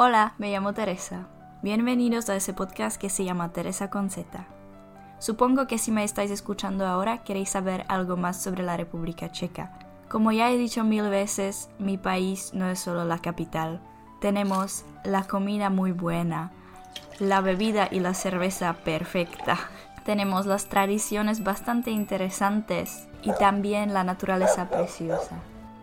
Hola, me llamo Teresa. Bienvenidos a ese podcast que se llama Teresa con Z. Supongo que si me estáis escuchando ahora queréis saber algo más sobre la República Checa. Como ya he dicho mil veces, mi país no es solo la capital. Tenemos la comida muy buena, la bebida y la cerveza perfecta. Tenemos las tradiciones bastante interesantes y también la naturaleza preciosa.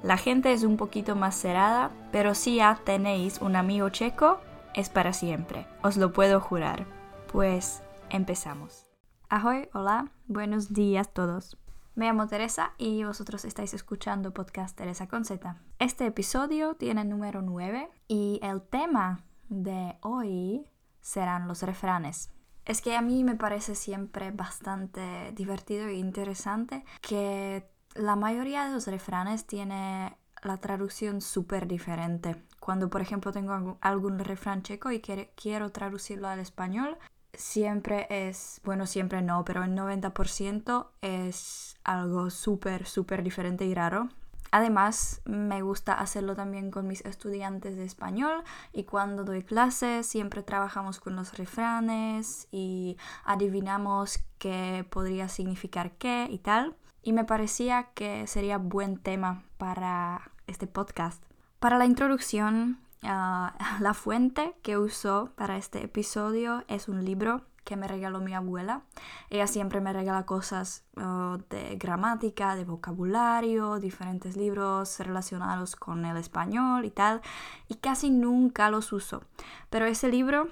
La gente es un poquito más cerrada, pero si ya tenéis un amigo checo, es para siempre, os lo puedo jurar. Pues empezamos. Ahoy, hola, buenos días todos. Me llamo Teresa y vosotros estáis escuchando podcast Teresa con Z. Este episodio tiene número 9 y el tema de hoy serán los refranes. Es que a mí me parece siempre bastante divertido e interesante que la mayoría de los refranes tiene la traducción súper diferente. Cuando, por ejemplo, tengo algún refrán checo y quiero traducirlo al español, siempre es, bueno, siempre no, pero el 90% es algo súper, súper diferente y raro. Además, me gusta hacerlo también con mis estudiantes de español y cuando doy clases siempre trabajamos con los refranes y adivinamos qué podría significar qué y tal y me parecía que sería buen tema para este podcast. Para la introducción, ah, la fuente que uso para este episodio es un libro que me regaló mi abuela. Ella siempre me regala cosas ah, de gramática, de vocabulario, diferentes libros relacionados con el español y tal, y casi nunca los uso. Pero ese libro,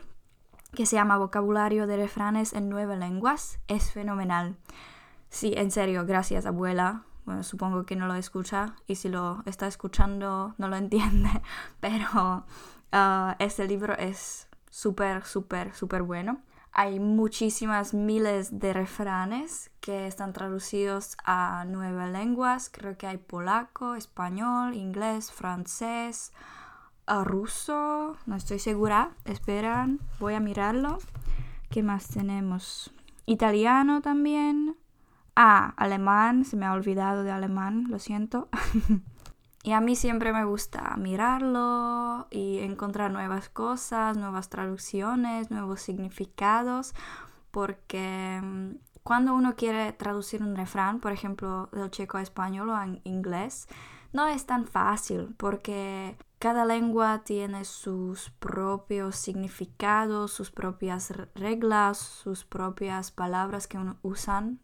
que se llama Vocabulario de refranes en nueve lenguas, es fenomenal. Sí, en serio, gracias abuela. Bueno, supongo que no lo escucha y si lo está escuchando no lo entiende, pero uh, este libro es súper, súper, súper bueno. Hay muchísimas miles de refranes que están traducidos a nueve lenguas. Creo que hay polaco, español, inglés, francés, uh, ruso. No estoy segura. Esperan, voy a mirarlo. ¿Qué más tenemos? Italiano también. Ah, alemán, se me ha olvidado de alemán, lo siento. y a mí siempre me gusta mirarlo y encontrar nuevas cosas, nuevas traducciones, nuevos significados, porque mm, cuando uno quiere traducir un refrán, por ejemplo, del checo a español o en inglés, no es tan fácil porque cada lengua tiene sus propios significados, sus propias reglas, sus propias palabras que usan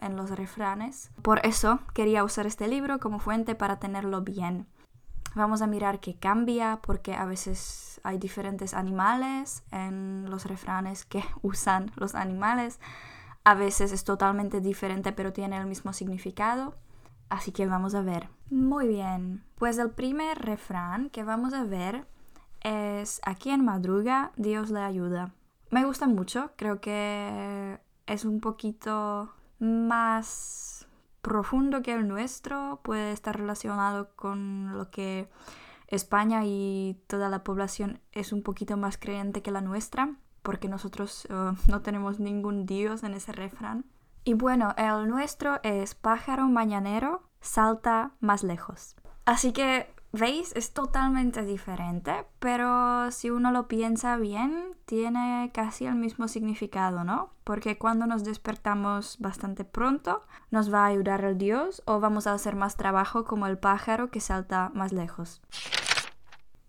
en los refranes. Por eso quería usar este libro como fuente para tenerlo bien. Vamos a mirar qué cambia porque a veces hay diferentes animales en los refranes que usan los animales. A veces es totalmente diferente pero tiene el mismo significado. Así que vamos a ver. Muy bien, pues el primer refrán que vamos a ver es Aquí en madruga, Dios le ayuda. Me gusta mucho, creo que es un poquito más profundo que el nuestro, puede estar relacionado con lo que España y toda la población es un poquito más creyente que la nuestra, porque nosotros eh, no tenemos ningún Dios en ese refrán. Y bueno, el nuestro es pájaro mañanero, salta más lejos. Así que, ¿veis? Es totalmente diferente, pero si uno lo piensa bien, tiene casi el mismo significado, ¿no? Porque cuando nos despertamos bastante pronto, nos va a ayudar el Dios o vamos a hacer más trabajo como el pájaro que salta más lejos.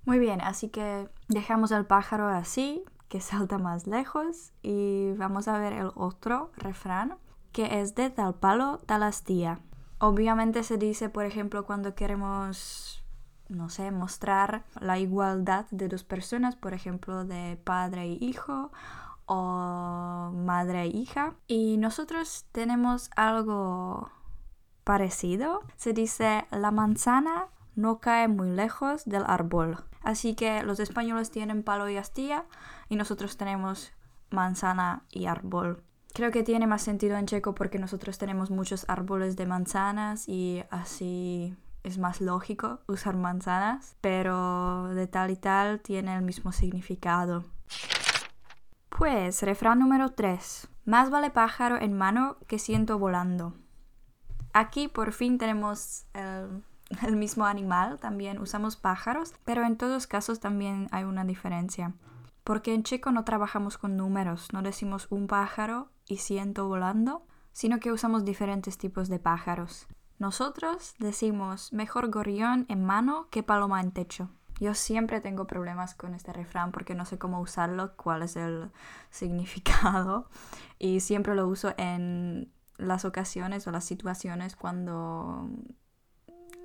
Muy bien, así que dejamos el pájaro así, que salta más lejos, y vamos a ver el otro refrán que es de tal palo, tal astilla. Obviamente se dice, por ejemplo, cuando queremos, no sé, mostrar la igualdad de dos personas, por ejemplo, de padre e hijo o madre e hija. Y nosotros tenemos algo parecido. Se dice, la manzana no cae muy lejos del árbol. Así que los españoles tienen palo y astilla y nosotros tenemos manzana y árbol. Creo que tiene más sentido en checo porque nosotros tenemos muchos árboles de manzanas y así es más lógico usar manzanas, pero de tal y tal tiene el mismo significado. Pues, refrán número 3. Más vale pájaro en mano que ciento volando. Aquí por fin tenemos el el mismo animal, también usamos pájaros, pero en todos casos también hay una diferencia. Porque en checo no trabajamos con números, no decimos un pájaro y ciento volando, sino que usamos diferentes tipos de pájaros. Nosotros decimos mejor gorrión en mano que paloma en techo. Yo siempre tengo problemas con este refrán porque no sé cómo usarlo, cuál es el significado y siempre lo uso en las ocasiones o las situaciones cuando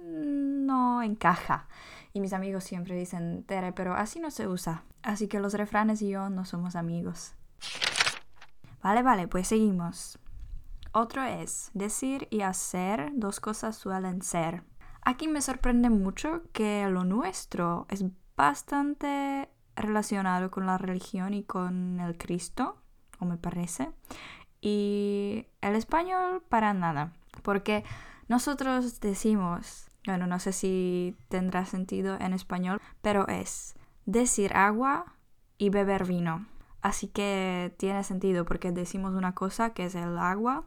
no encaja. Y mis amigos siempre dicen, Tere, pero así no se usa. Así que los refranes y yo no somos amigos. Vale, vale, pues seguimos. Otro es, decir y hacer dos cosas suelen ser. Aquí me sorprende mucho que lo nuestro es bastante relacionado con la religión y con el Cristo, o me parece. Y el español para nada, porque nosotros decimos, bueno, no sé si tendrá sentido en español, pero es decir agua y beber vino. Así que tiene sentido porque decimos una cosa que es el agua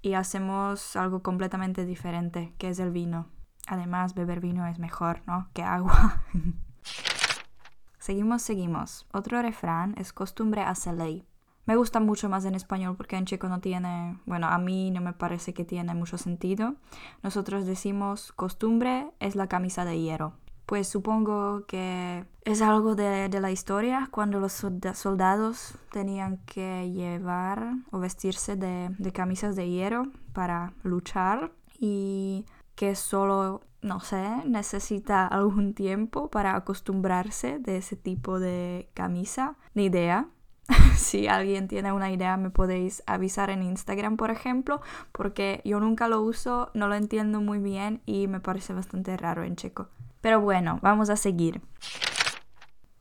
y hacemos algo completamente diferente, que es el vino. Además, beber vino es mejor, ¿no? Que agua. seguimos, seguimos. Otro refrán es costumbre hace ley. Me gusta mucho más en español porque en checo no tiene, bueno, a mí no me parece que tiene mucho sentido. Nosotros decimos costumbre es la camisa de hierro. Pues supongo que es algo de, la historia cuando los soldados tenían que llevar o vestirse de, de camisas de hierro para luchar y que solo, no sé, necesita algún tiempo para acostumbrarse de ese tipo de camisa. Ni idea. si alguien tiene una idea me podéis avisar en Instagram, por ejemplo, porque yo nunca lo uso, no lo entiendo muy bien y me parece bastante raro en checo. Pero bueno, vamos a seguir.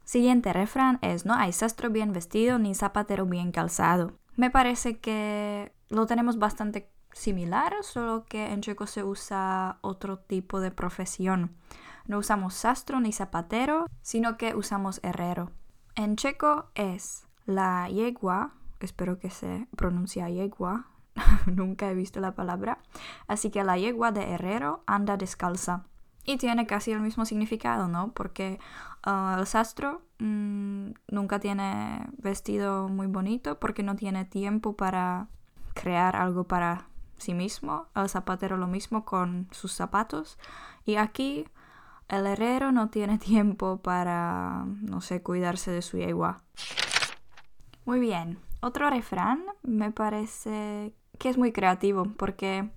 Siguiente refrán es no hay sastro bien vestido ni zapatero bien calzado. Me parece que lo tenemos bastante similar, solo que en checo se usa otro tipo de profesión. No usamos sastro ni zapatero, sino que usamos herrero. En checo es la yegua, espero que se pronuncia yegua, nunca he visto la palabra, así que la yegua de herrero anda descalza. Y tiene casi el mismo significado, ¿no? Porque uh, el sastro mm, nunca tiene vestido muy bonito porque no tiene tiempo para crear algo para sí mismo. El zapatero lo mismo con sus zapatos. Y aquí el herrero no tiene tiempo para, no sé, cuidarse de su yegua. Muy bien. Otro refrán me parece que es muy creativo porque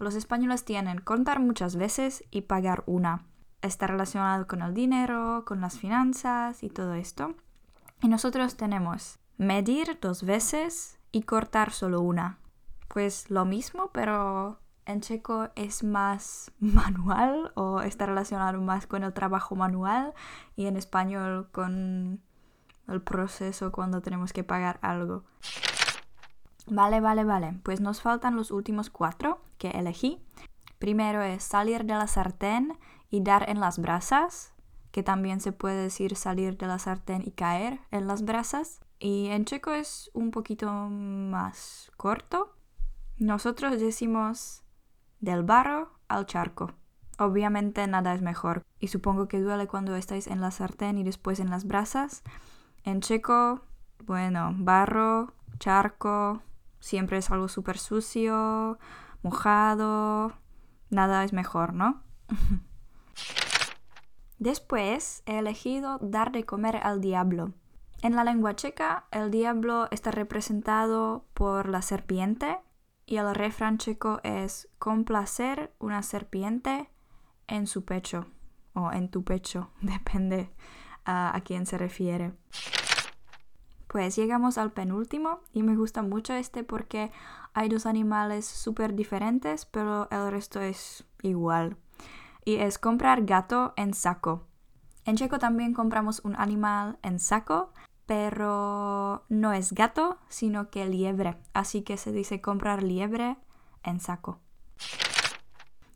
los españoles tienen contar muchas veces y pagar una. Está relacionado con el dinero, con las finanzas y todo esto. Y nosotros tenemos medir dos veces y cortar solo una. Pues lo mismo, pero en checo es más manual o está relacionado más con el trabajo manual y en español con el proceso cuando tenemos que pagar algo. Vale, vale, vale. Pues nos faltan los últimos cuatro que elegí. Primero es salir de la sartén y dar en las brasas, que también se puede decir salir de la sartén y caer en las brasas. Y en checo es un poquito más corto. Nosotros decimos del barro al charco. Obviamente nada es mejor. Y supongo que duele cuando estáis en la sartén y después en las brasas. En checo, bueno, barro, charco, siempre es algo súper sucio, mojado, nada es mejor, ¿no? Después he elegido dar de comer al diablo. En la lengua checa, el diablo está representado por la serpiente y el refrán checo es complacer una serpiente en su pecho o en tu pecho, depende a, a quién se refiere. Pues llegamos al penúltimo y me gusta mucho este porque hay dos animales súper diferentes, pero el resto es igual. Y es comprar gato en saco. En checo también compramos un animal en saco, pero no es gato, sino que liebre. Así que se dice comprar liebre en saco.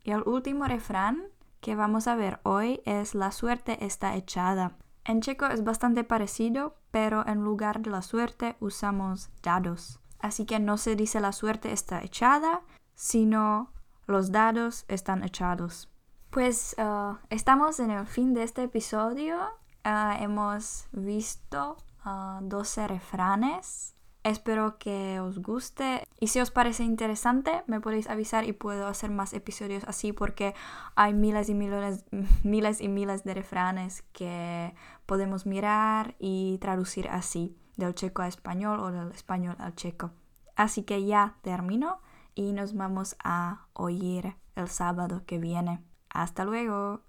Y el último refrán que vamos a ver hoy es la suerte está echada. En checo es bastante parecido, pero en lugar de la suerte usamos dados. Así que no se dice la suerte está echada, sino los dados están echados. Pues uh, estamos en el fin de este episodio. Uh, hemos visto uh, 12 refranes. Espero que os guste y si os parece interesante me podéis avisar y puedo hacer más episodios así porque hay miles y miles, miles y miles de refranes que podemos mirar y traducir así del checo a español o del español al checo. Así que ya termino y nos vamos a oír el sábado que viene. Hasta luego.